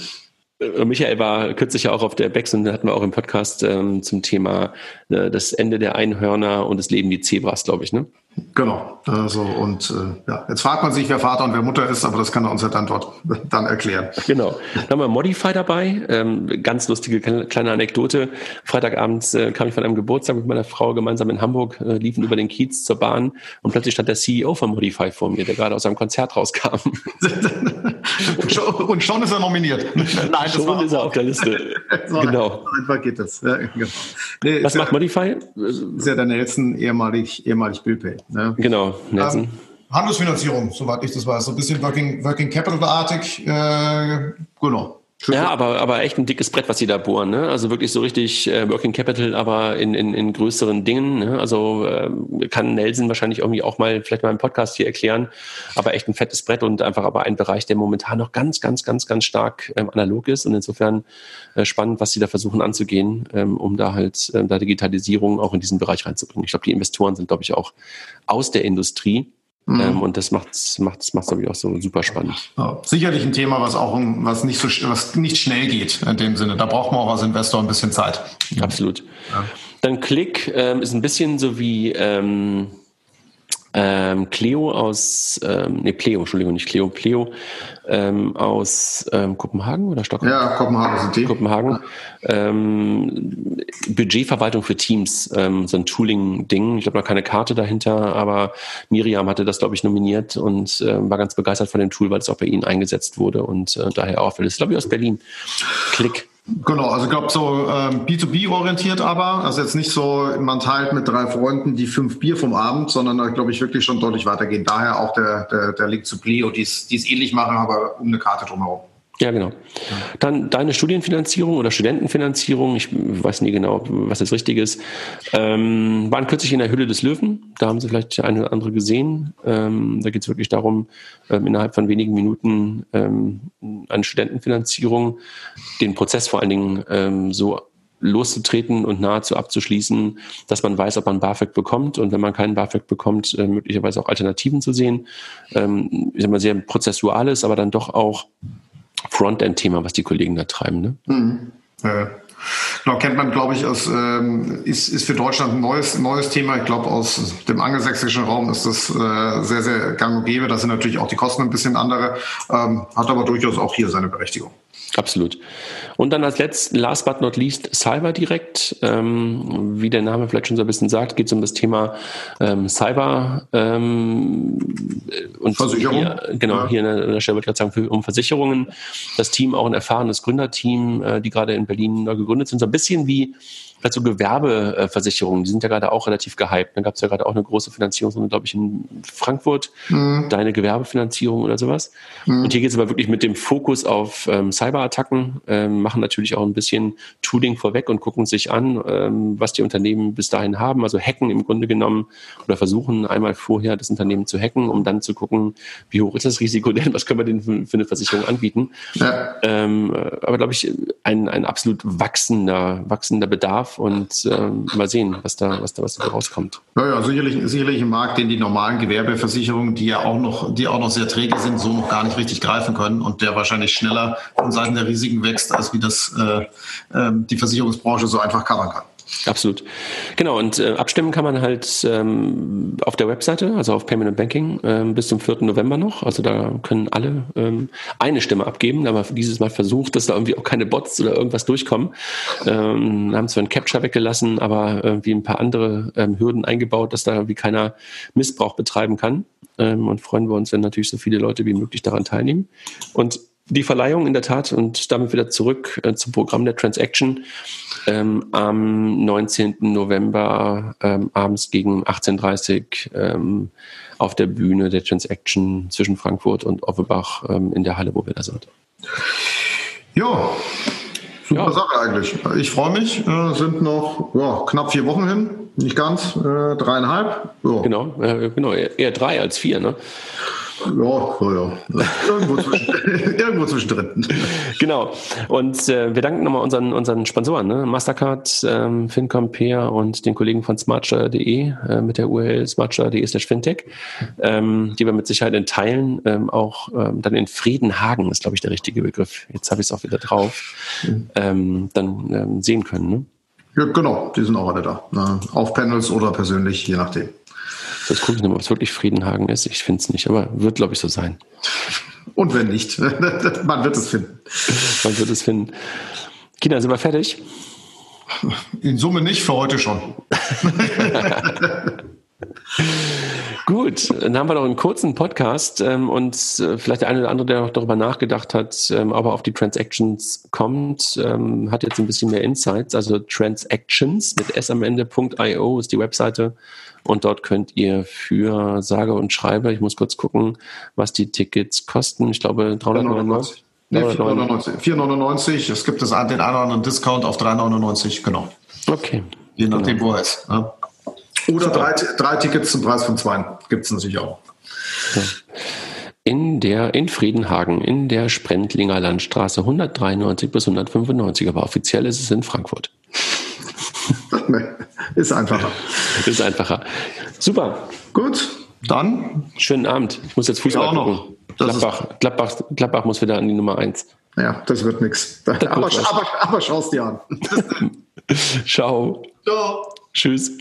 Äh, Michael war kürzlich ja auch auf der Bex und hatten wir auch im Podcast ähm, zum Thema äh, das Ende der Einhörner und das Leben wie Zebras, glaube ich, ne? Genau. Also und äh, ja, jetzt fragt man sich, wer Vater und wer Mutter ist, aber das kann er uns ja dann dort dann erklären. Genau. Dann haben wir Modify dabei. Ähm, ganz lustige kleine Anekdote. Freitagabends äh, kam ich von einem Geburtstag mit meiner Frau gemeinsam in Hamburg, äh, liefen über den Kiez zur Bahn und plötzlich stand der CEO von Modify vor mir, der gerade aus einem Konzert rauskam. und schon ist er nominiert. Nein, schon ist er auf der Liste. so genau. Einfach geht das. Ja, genau. nee, Was macht Modify? Ist ja der Nelson, ehemalig, ehemalig Billpay. Ne? Genau, Nelson. Ähm, Handelsfinanzierung, soweit ich das weiß. So ein bisschen Working, Working Capital-artig. Äh, genau. Ja, aber, aber echt ein dickes Brett, was sie da bohren. Ne? Also wirklich so richtig äh, Working Capital, aber in, in, in größeren Dingen. Ne? Also äh, kann Nelson wahrscheinlich irgendwie auch mal vielleicht mal im Podcast hier erklären. Aber echt ein fettes Brett und einfach aber ein Bereich, der momentan noch ganz, ganz, ganz, ganz stark ähm, analog ist. Und insofern äh, spannend, was sie da versuchen anzugehen, ähm, um da halt äh, da Digitalisierung auch in diesen Bereich reinzubringen. Ich glaube, die Investoren sind, glaube ich, auch aus der Industrie Mhm. Ähm, und das macht es macht's, macht's, glaube ich, auch so super spannend. Ja, sicherlich ein Thema, was auch was nicht so was nicht schnell geht in dem Sinne. Da braucht man auch als Investor ein bisschen Zeit. Absolut. Ja. Dann Click ähm, ist ein bisschen so wie ähm, ähm, Cleo aus, ähm, nee, Pleo, Entschuldigung, nicht Cleo, Pleo ähm, aus ähm, Kopenhagen oder Stockholm? Ja, Kopenhagen sind die. Kopenhagen. Ähm, Budgetverwaltung für Teams, ähm, so ein Tooling-Ding. Ich glaube, noch keine Karte dahinter, aber Miriam hatte das, glaube ich, nominiert und äh, war ganz begeistert von dem Tool, weil es auch bei Ihnen eingesetzt wurde und äh, daher auch, das ist, glaube ich, aus Berlin. Klick. Genau, also ich glaube so ähm, B2B-orientiert aber, also jetzt nicht so, man teilt mit drei Freunden die fünf Bier vom Abend, sondern da glaube ich wirklich schon deutlich weitergehen. Daher auch der, der, der Link zu Pleo, die es ähnlich machen, aber um eine Karte drumherum. Ja, genau. Dann deine Studienfinanzierung oder Studentenfinanzierung, ich weiß nie genau, was das richtig ist, ähm, waren kürzlich in der Hülle des Löwen. Da haben Sie vielleicht eine oder andere gesehen. Ähm, da geht es wirklich darum, ähm, innerhalb von wenigen Minuten ähm, eine Studentenfinanzierung, den Prozess vor allen Dingen ähm, so loszutreten und nahezu abzuschließen, dass man weiß, ob man BAföG bekommt und wenn man keinen BAföG bekommt, äh, möglicherweise auch Alternativen zu sehen. Ähm, ich sag mal, sehr prozessuales, aber dann doch auch Frontend-Thema, was die Kollegen da treiben. Ne? Mhm. Ja. Genau, kennt man, glaube ich, aus, ähm, ist, ist für Deutschland ein neues, neues Thema. Ich glaube, aus dem angelsächsischen Raum ist das äh, sehr, sehr gang und gäbe. Da sind natürlich auch die Kosten ein bisschen andere, ähm, hat aber durchaus auch hier seine Berechtigung. Absolut. Und dann als letzten, last but not least, Cyber Direct. Ähm, wie der Name vielleicht schon so ein bisschen sagt, geht es um das Thema ähm, Cyber ähm, und Versicherung. Hier, genau, ja. hier an der Stelle wollte ich gerade sagen, um Versicherungen. Das Team, auch ein erfahrenes Gründerteam, äh, die gerade in Berlin neu gegründet sind, so ein bisschen wie vielleicht so Gewerbeversicherungen, die sind ja gerade auch relativ gehypt. Da gab es ja gerade auch eine große Finanzierungsrunde, glaube ich, in Frankfurt, mhm. deine Gewerbefinanzierung oder sowas. Mhm. Und hier geht es aber wirklich mit dem Fokus auf ähm, Cyberattacken, ähm, machen natürlich auch ein bisschen Tooling vorweg und gucken sich an, ähm, was die Unternehmen bis dahin haben. Also hacken im Grunde genommen oder versuchen einmal vorher das Unternehmen zu hacken, um dann zu gucken, wie hoch ist das Risiko denn, was können wir denn für, für eine Versicherung anbieten. Ja. Ähm, aber glaube ich, ein, ein absolut wachsender, wachsender Bedarf darf und ähm, mal sehen, was da, was da, was da rauskommt. Ja, ja, sicherlich, sicherlich ein Markt, den die normalen Gewerbeversicherungen, die ja auch noch, die auch noch sehr träge sind, so noch gar nicht richtig greifen können und der wahrscheinlich schneller von Seiten der Risiken wächst, als wie das äh, äh, die Versicherungsbranche so einfach covern kann. Absolut. Genau, und äh, abstimmen kann man halt ähm, auf der Webseite, also auf Payment and Banking, ähm, bis zum 4. November noch. Also da können alle ähm, eine Stimme abgeben. Wir dieses Mal versucht, dass da irgendwie auch keine Bots oder irgendwas durchkommen. Ähm, haben zwar ein Capture weggelassen, aber irgendwie ein paar andere ähm, Hürden eingebaut, dass da irgendwie keiner Missbrauch betreiben kann. Ähm, und freuen wir uns, wenn natürlich so viele Leute wie möglich daran teilnehmen. Und die Verleihung in der Tat und damit wieder zurück äh, zum Programm der Transaction ähm, am 19. November ähm, abends gegen 18.30 Uhr ähm, auf der Bühne der Transaction zwischen Frankfurt und Offenbach ähm, in der Halle, wo wir da sind. Ja, super ja. Sache eigentlich. Ich freue mich. Äh, sind noch ja, knapp vier Wochen hin, nicht ganz, äh, dreieinhalb. Ja. Genau, äh, genau, eher drei als vier, ne? Ja, ja, ja. Irgendwo, zwischen, irgendwo zwischendrin. Genau. Und äh, wir danken nochmal unseren, unseren Sponsoren, ne? Mastercard, ähm, FinCompare und den Kollegen von smartsteuer.de äh, mit der URL smartsteuer.de slash fintech, ähm, die wir mit Sicherheit in Teilen ähm, auch ähm, dann in Friedenhagen, ist glaube ich der richtige Begriff, jetzt habe ich es auch wieder drauf, ähm, dann ähm, sehen können. Ne? Ja, genau, die sind auch alle da. Ne? Auf Panels oder persönlich, je nachdem. Das gucke ich nochmal, ob es wirklich Friedenhagen ist. Ich finde es nicht, aber wird, glaube ich, so sein. Und wenn nicht, man wird es finden. Man wird es finden. Kinder, sind wir fertig? In Summe nicht, für heute schon. Gut, dann haben wir noch einen kurzen Podcast ähm, und äh, vielleicht der eine oder andere, der noch darüber nachgedacht hat, ähm, aber auf die Transactions kommt, ähm, hat jetzt ein bisschen mehr Insights. Also Transactions mit s am Ende.io ist die Webseite und dort könnt ihr für sage und schreibe, ich muss kurz gucken, was die Tickets kosten. Ich glaube 399. Nee, 4,99. 4,99. Es gibt das, den einen oder anderen Discount auf 3,99, genau. Okay. Je nachdem, genau. wo er ist. Ja. Oder drei, drei, Tickets zum Preis von zwei. Gibt es natürlich auch. Ja. In der, in Friedenhagen, in der Sprendlinger Landstraße 193 bis 195, aber offiziell ist es in Frankfurt. ist einfacher. Ist einfacher. Super. Gut, dann. Schönen Abend. Ich muss jetzt Fußball ja, gucken. Gladbach, Gladbach, Gladbach muss wieder an die Nummer 1. Ja, das wird nichts. Aber, aber, aber schau es dir an. Ciao. Ciao. Tschüss.